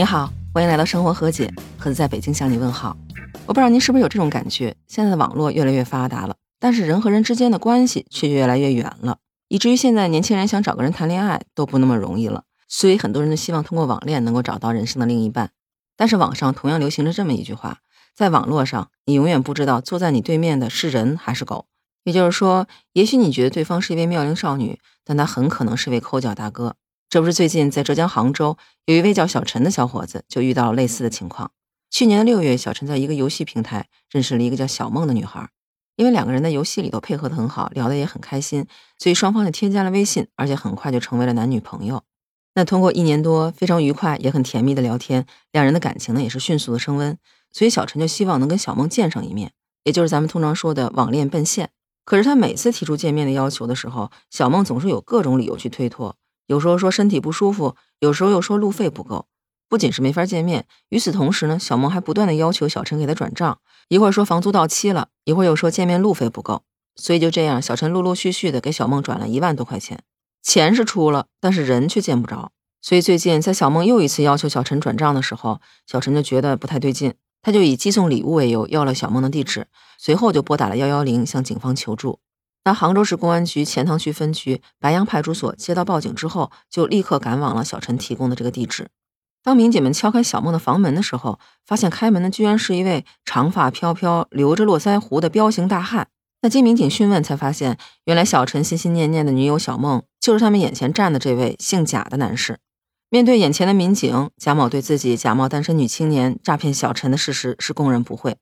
你好，欢迎来到生活和解，盒子在北京向你问好。我不知道您是不是有这种感觉，现在的网络越来越发达了，但是人和人之间的关系却越来越远了，以至于现在年轻人想找个人谈恋爱都不那么容易了。所以很多人都希望通过网恋能够找到人生的另一半。但是网上同样流行着这么一句话：在网络上，你永远不知道坐在你对面的是人还是狗。也就是说，也许你觉得对方是一位妙龄少女，但他很可能是位抠脚大哥。这不是最近在浙江杭州有一位叫小陈的小伙子就遇到了类似的情况。去年的六月，小陈在一个游戏平台认识了一个叫小梦的女孩，因为两个人在游戏里头配合的很好，聊得也很开心，所以双方就添加了微信，而且很快就成为了男女朋友。那通过一年多非常愉快也很甜蜜的聊天，两人的感情呢也是迅速的升温，所以小陈就希望能跟小梦见上一面，也就是咱们通常说的网恋奔现。可是他每次提出见面的要求的时候，小梦总是有各种理由去推脱。有时候说身体不舒服，有时候又说路费不够，不仅是没法见面，与此同时呢，小梦还不断的要求小陈给他转账，一会儿说房租到期了，一会儿又说见面路费不够，所以就这样，小陈陆陆续续的给小梦转了一万多块钱，钱是出了，但是人却见不着，所以最近在小梦又一次要求小陈转账的时候，小陈就觉得不太对劲，他就以寄送礼物为由要了小梦的地址，随后就拨打了幺幺零向警方求助。那杭州市公安局钱塘区分局白杨派出所接到报警之后，就立刻赶往了小陈提供的这个地址。当民警们敲开小梦的房门的时候，发现开门的居然是一位长发飘飘、留着络腮胡的彪形大汉。那经民警讯问，才发现原来小陈心心念念的女友小梦，就是他们眼前站的这位姓贾的男士。面对眼前的民警，贾某对自己假冒单身女青年诈骗小陈的事实是供认不讳。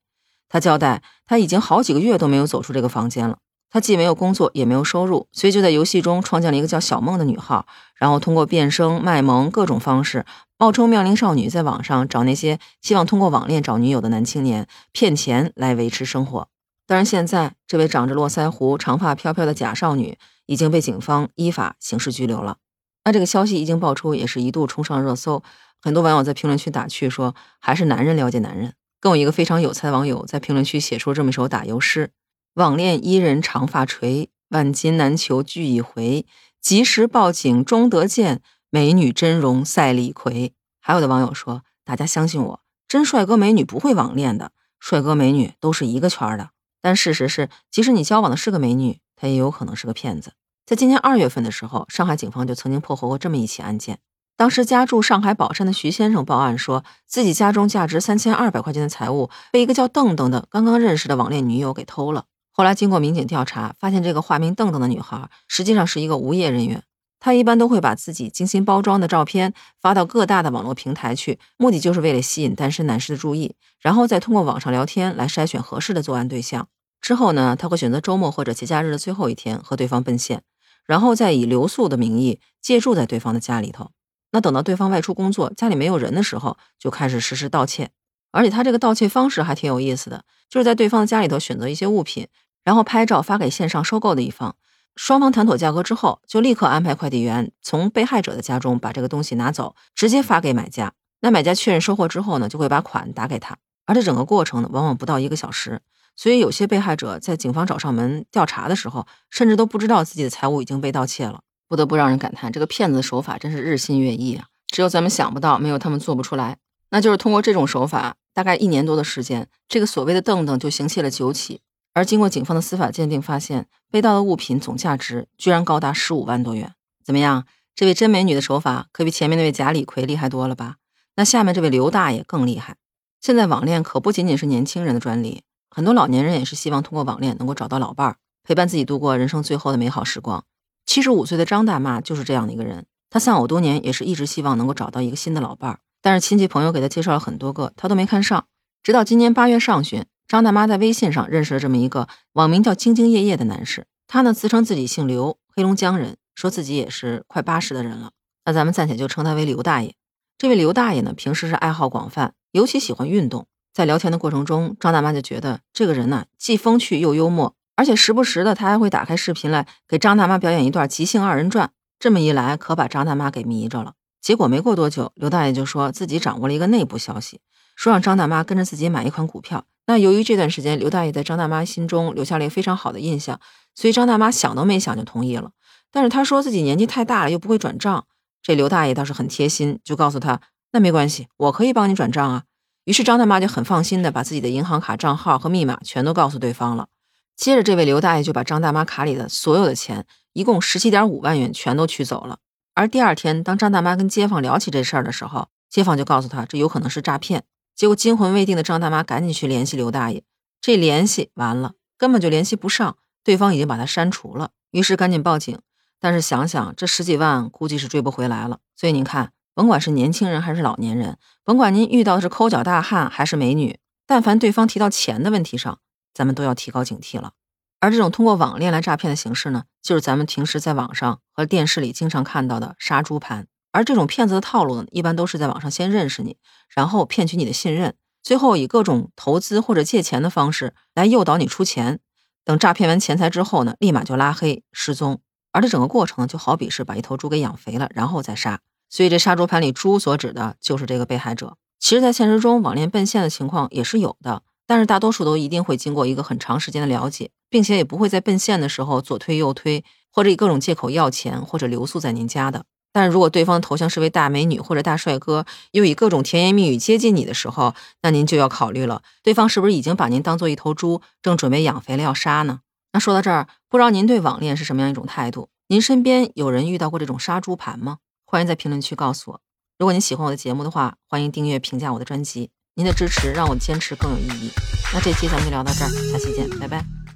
他交代，他已经好几个月都没有走出这个房间了。他既没有工作，也没有收入，所以就在游戏中创建了一个叫小梦的女号，然后通过变声、卖萌各种方式，冒充妙龄少女，在网上找那些希望通过网恋找女友的男青年，骗钱来维持生活。当然，现在这位长着络腮胡、长发飘飘的假少女已经被警方依法刑事拘留了。那这个消息一经爆出，也是一度冲上热搜，很多网友在评论区打趣说：“还是男人了解男人。”更有一个非常有才的网友在评论区写出这么一首打油诗。网恋伊人长发垂，万金难求聚一回。及时报警终得见，美女真容赛李逵。还有的网友说：“大家相信我，真帅哥美女不会网恋的，帅哥美女都是一个圈的。”但事实是，即使你交往的是个美女，她也有可能是个骗子。在今年二月份的时候，上海警方就曾经破获过这么一起案件。当时家住上海宝山的徐先生报案，说自己家中价值三千二百块钱的财物被一个叫邓邓的刚刚认识的网恋女友给偷了。后来经过民警调查，发现这个化名邓邓的女孩实际上是一个无业人员。她一般都会把自己精心包装的照片发到各大的网络平台去，目的就是为了吸引单身男士的注意，然后再通过网上聊天来筛选合适的作案对象。之后呢，他会选择周末或者节假日的最后一天和对方奔现，然后再以留宿的名义借住在对方的家里头。那等到对方外出工作，家里没有人的时候，就开始实施盗窃。而且他这个盗窃方式还挺有意思的，就是在对方的家里头选择一些物品。然后拍照发给线上收购的一方，双方谈妥价格之后，就立刻安排快递员从被害者的家中把这个东西拿走，直接发给买家。那买家确认收货之后呢，就会把款打给他。而这整个过程呢，往往不到一个小时。所以有些被害者在警方找上门调查的时候，甚至都不知道自己的财物已经被盗窃了。不得不让人感叹，这个骗子的手法真是日新月异啊！只有咱们想不到，没有他们做不出来。那就是通过这种手法，大概一年多的时间，这个所谓的邓邓就行窃了九起。而经过警方的司法鉴定，发现被盗的物品总价值居然高达十五万多元。怎么样，这位真美女的手法可比前面那位贾李逵厉害多了吧？那下面这位刘大爷更厉害。现在网恋可不仅仅是年轻人的专利，很多老年人也是希望通过网恋能够找到老伴儿，陪伴自己度过人生最后的美好时光。七十五岁的张大妈就是这样的一个人，她丧偶多年，也是一直希望能够找到一个新的老伴儿，但是亲戚朋友给她介绍了很多个，她都没看上。直到今年八月上旬。张大妈在微信上认识了这么一个网名叫“兢兢业业”的男士，他呢自称自己姓刘，黑龙江人，说自己也是快八十的人了。那咱们暂且就称他为刘大爷。这位刘大爷呢，平时是爱好广泛，尤其喜欢运动。在聊天的过程中，张大妈就觉得这个人呢既风趣又幽默，而且时不时的他还会打开视频来给张大妈表演一段即兴二人转。这么一来，可把张大妈给迷着了。结果没过多久，刘大爷就说自己掌握了一个内部消息，说让张大妈跟着自己买一款股票。那由于这段时间刘大爷在张大妈心中留下了一个非常好的印象，所以张大妈想都没想就同意了。但是他说自己年纪太大了，又不会转账。这刘大爷倒是很贴心，就告诉他那没关系，我可以帮你转账啊。于是张大妈就很放心的把自己的银行卡账号和密码全都告诉对方了。接着，这位刘大爷就把张大妈卡里的所有的钱，一共十七点五万元，全都取走了。而第二天，当张大妈跟街坊聊起这事儿的时候，街坊就告诉他这有可能是诈骗。结果惊魂未定的张大妈赶紧去联系刘大爷，这联系完了，根本就联系不上，对方已经把他删除了。于是赶紧报警。但是想想这十几万，估计是追不回来了。所以您看，甭管是年轻人还是老年人，甭管您遇到的是抠脚大汉还是美女，但凡对方提到钱的问题上，咱们都要提高警惕了。而这种通过网恋来诈骗的形式呢，就是咱们平时在网上和电视里经常看到的杀猪盘。而这种骗子的套路呢，一般都是在网上先认识你，然后骗取你的信任，最后以各种投资或者借钱的方式来诱导你出钱。等诈骗完钱财之后呢，立马就拉黑失踪。而这整个过程就好比是把一头猪给养肥了，然后再杀。所以这杀猪盘里猪所指的就是这个被害者。其实，在现实中，网恋奔现的情况也是有的。但是大多数都一定会经过一个很长时间的了解，并且也不会在奔现的时候左推右推，或者以各种借口要钱或者留宿在您家的。但如果对方头像是位大美女或者大帅哥，又以各种甜言蜜语接近你的时候，那您就要考虑了，对方是不是已经把您当做一头猪，正准备养肥了要杀呢？那说到这儿，不知道您对网恋是什么样一种态度？您身边有人遇到过这种杀猪盘吗？欢迎在评论区告诉我。如果您喜欢我的节目的话，欢迎订阅评价我的专辑。您的支持让我坚持更有意义。那这期咱们就聊到这儿，下期见，拜拜。